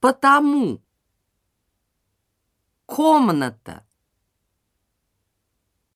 Потому. Комната.